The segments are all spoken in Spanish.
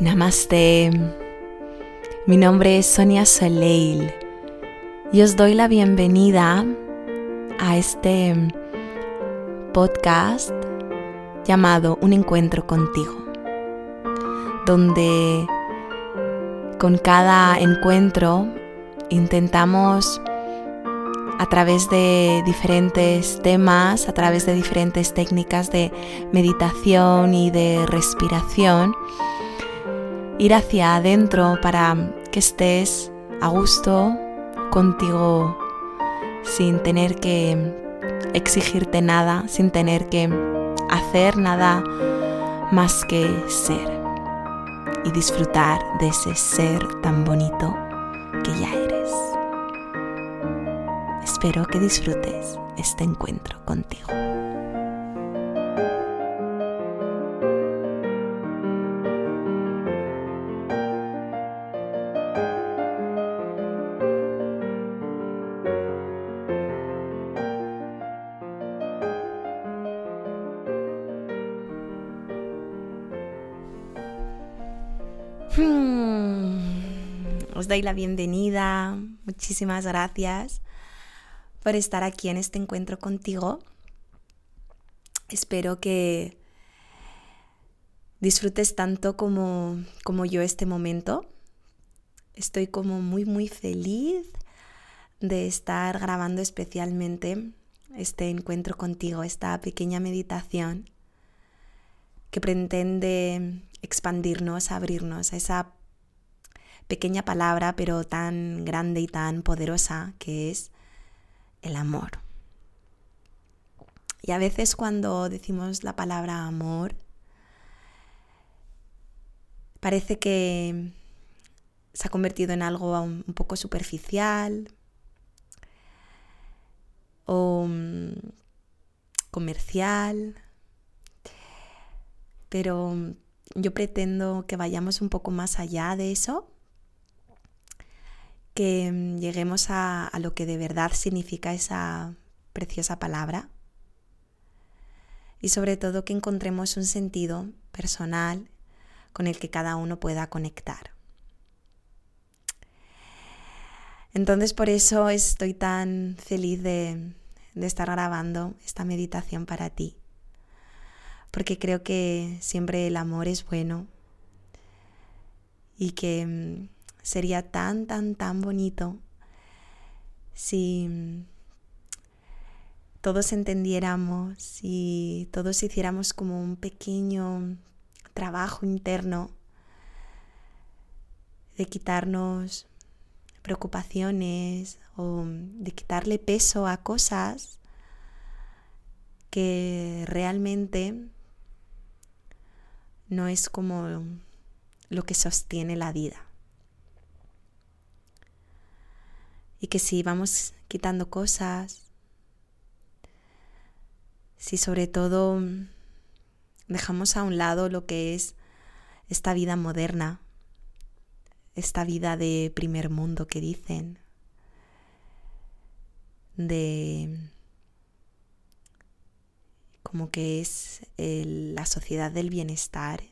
Namaste. Mi nombre es Sonia Soleil y os doy la bienvenida a este podcast llamado Un encuentro contigo, donde con cada encuentro intentamos a través de diferentes temas, a través de diferentes técnicas de meditación y de respiración, ir hacia adentro para que estés a gusto contigo sin tener que exigirte nada, sin tener que hacer nada más que ser y disfrutar de ese ser tan bonito que ya eres. Espero que disfrutes este encuentro contigo. Os doy la bienvenida. Muchísimas gracias por estar aquí en este encuentro contigo. Espero que disfrutes tanto como, como yo este momento. Estoy como muy, muy feliz de estar grabando especialmente este encuentro contigo, esta pequeña meditación que pretende expandirnos, abrirnos a esa pequeña palabra, pero tan grande y tan poderosa que es el amor. Y a veces cuando decimos la palabra amor, parece que se ha convertido en algo un poco superficial o mm, comercial, pero yo pretendo que vayamos un poco más allá de eso que mm, lleguemos a, lo que de verdad significa esa preciosa palabra y sobre todo que encontremos un sentido personal con el que cada uno pueda conectar. Entonces por eso estoy tan feliz de estar grabando esta meditación para ti, porque creo que siempre el amor es bueno y que mm, Sería tan, tan, tan bonito si todos entendiéramos, si todos hiciéramos como un pequeño trabajo interno de quitarnos preocupaciones o de quitarle peso a cosas que realmente no es como lo que sostiene la vida. y que si vamos quitando cosas, si sobre todo dejamos a un lado lo que es esta vida moderna, esta vida de primer mundo que dicen, de como que es la sociedad del bienestar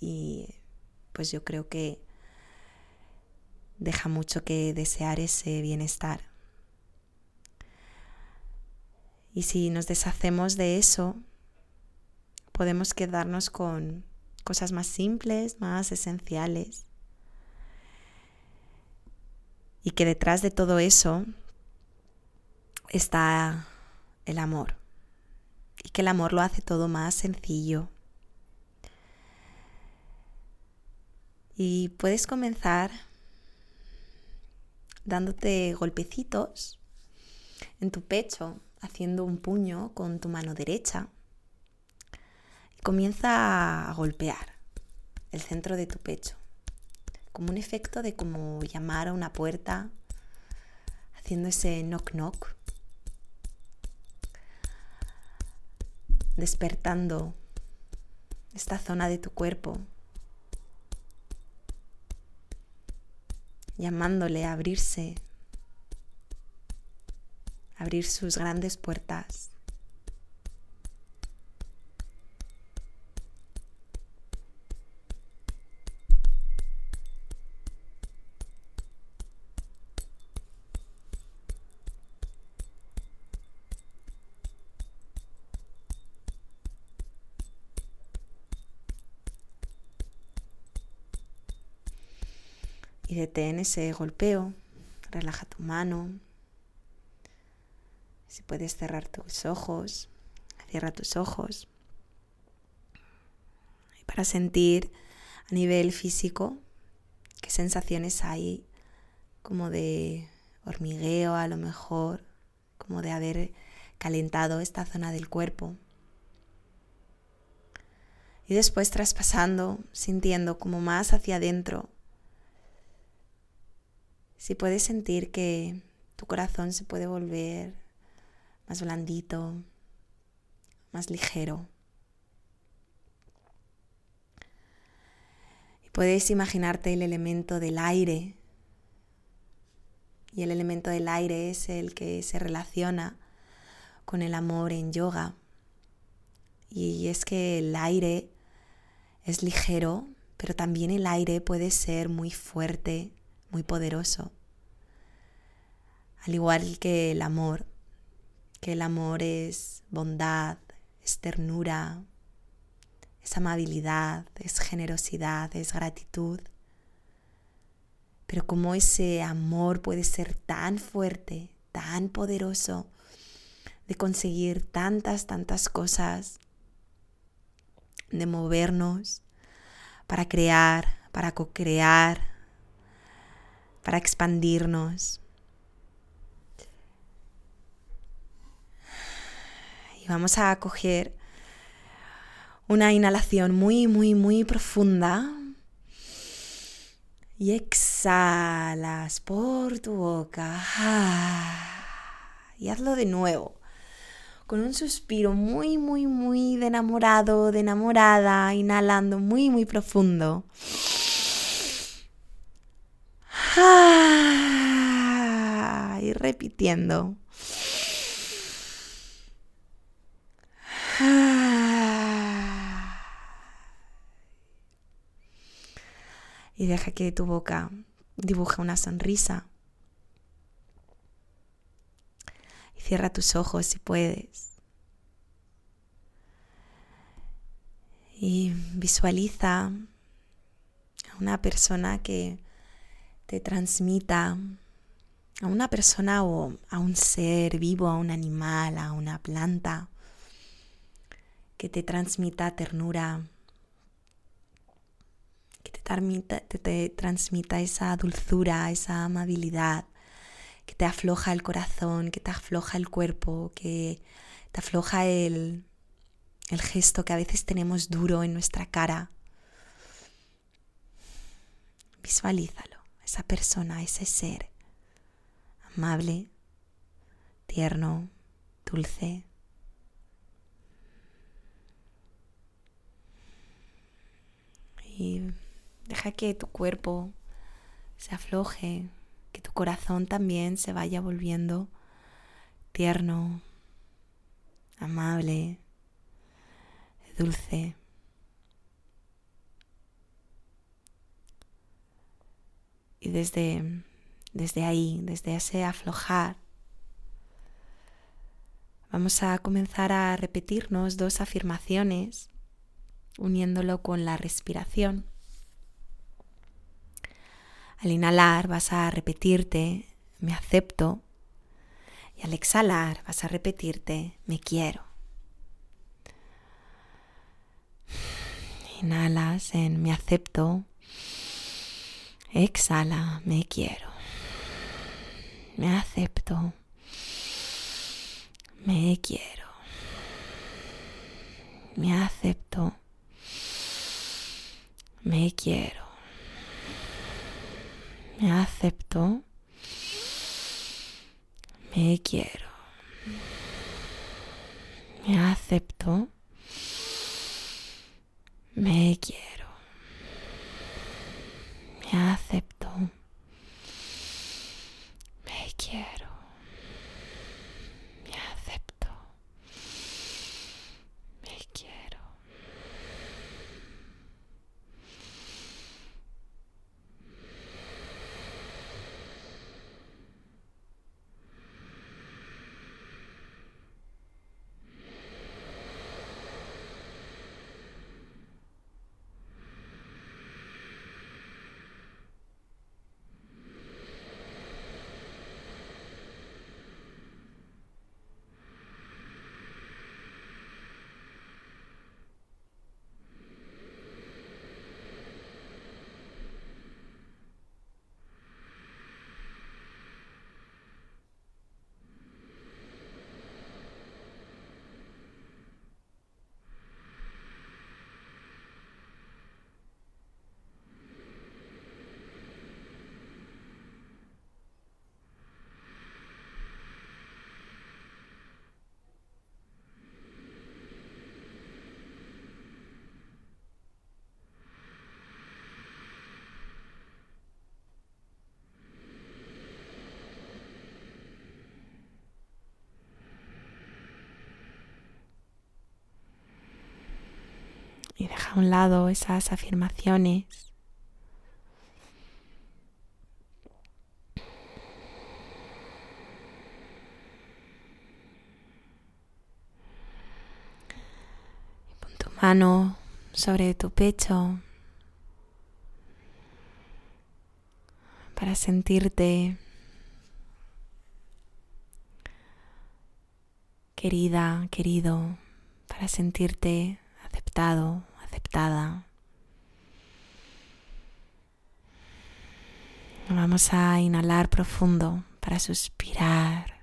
y pues yo creo que deja mucho que desear ese bienestar. Y si nos deshacemos de eso, podemos quedarnos con cosas más simples, más esenciales. Y que detrás de todo eso está el amor. Y que el amor lo hace todo más sencillo. Y puedes comenzar dándote golpecitos en tu pecho, haciendo un puño con tu mano derecha. Y comienza a golpear el centro de tu pecho, como un efecto de como llamar a una puerta, haciendo ese knock knock, despertando esta zona de tu cuerpo llamándole a abrirse, abrir sus grandes puertas. Y detén ese golpeo, relaja tu mano. Si puedes cerrar tus ojos, cierra tus ojos. Y para sentir a nivel físico qué sensaciones hay como de hormigueo a lo mejor, como de haber calentado esta zona del cuerpo. Y después traspasando, sintiendo como más hacia adentro. Si puedes sentir que tu corazón se puede volver más blandito, más ligero. Y puedes imaginarte el elemento del aire. Y el elemento del aire es el que se relaciona con el amor en yoga. Y es que el aire es ligero, pero también el aire puede ser muy fuerte, muy poderoso. Al igual que el amor, que el amor es bondad, es ternura, es amabilidad, es generosidad, es gratitud. Pero como ese amor puede ser tan fuerte, tan poderoso, de conseguir tantas, tantas cosas, de movernos para crear, para co-crear, para expandirnos. Y vamos a coger una inhalación muy, muy, muy profunda. Y exhalas por tu boca. Y hazlo de nuevo con un suspiro muy, muy, muy de enamorado, de enamorada, inhalando muy, muy profundo. Y repitiendo. Y deja que tu boca dibuje una sonrisa. Cierra tus ojos si puedes. Y visualiza a una persona que te transmita, a una persona o a un ser vivo, a un animal, a una planta, que te transmita ternura, que te, transmita esa dulzura, esa amabilidad, que te afloja el corazón, que te afloja el cuerpo, que te afloja el, el gesto que a veces tenemos duro en nuestra cara. Visualízalo, esa persona, ese ser, amable, tierno, dulce. Y deja que tu cuerpo se afloje, que tu corazón también se vaya volviendo tierno, amable, dulce. Y desde, desde ahí, desde ese aflojar, vamos a comenzar a repetirnos dos afirmaciones uniéndolo con la respiración. Al inhalar vas a repetirte, me acepto. Y al exhalar vas a repetirte, me quiero. Inhalas en me acepto. Exhala, me quiero. Me acepto. Me quiero. Me acepto. Me quiero me acepto, me quiero, me acepto, me quiero, me acepto, me quiero, me acepto, me quiero. Y deja a un lado esas afirmaciones. Y pon tu mano sobre tu pecho para sentirte querida, querido, para sentirte aceptado, aceptada. Vamos a inhalar profundo para suspirar.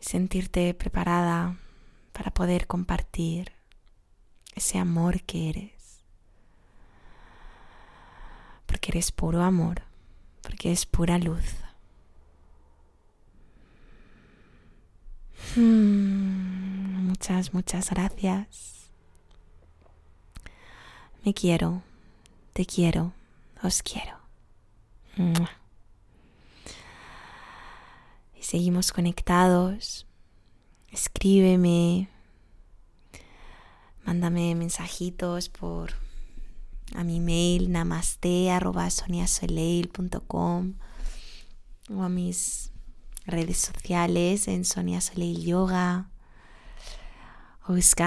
sentirte preparada para poder compartir ese amor que eres. Porque eres puro amor, porque es pura luz. Hmm, muchas, muchas gracias. Me quiero, te quiero, os quiero. Y seguimos conectados. Escríbeme, mándame mensajitos por a mi mail namaste o a mis redes sociales en Sonia Soleil Yoga o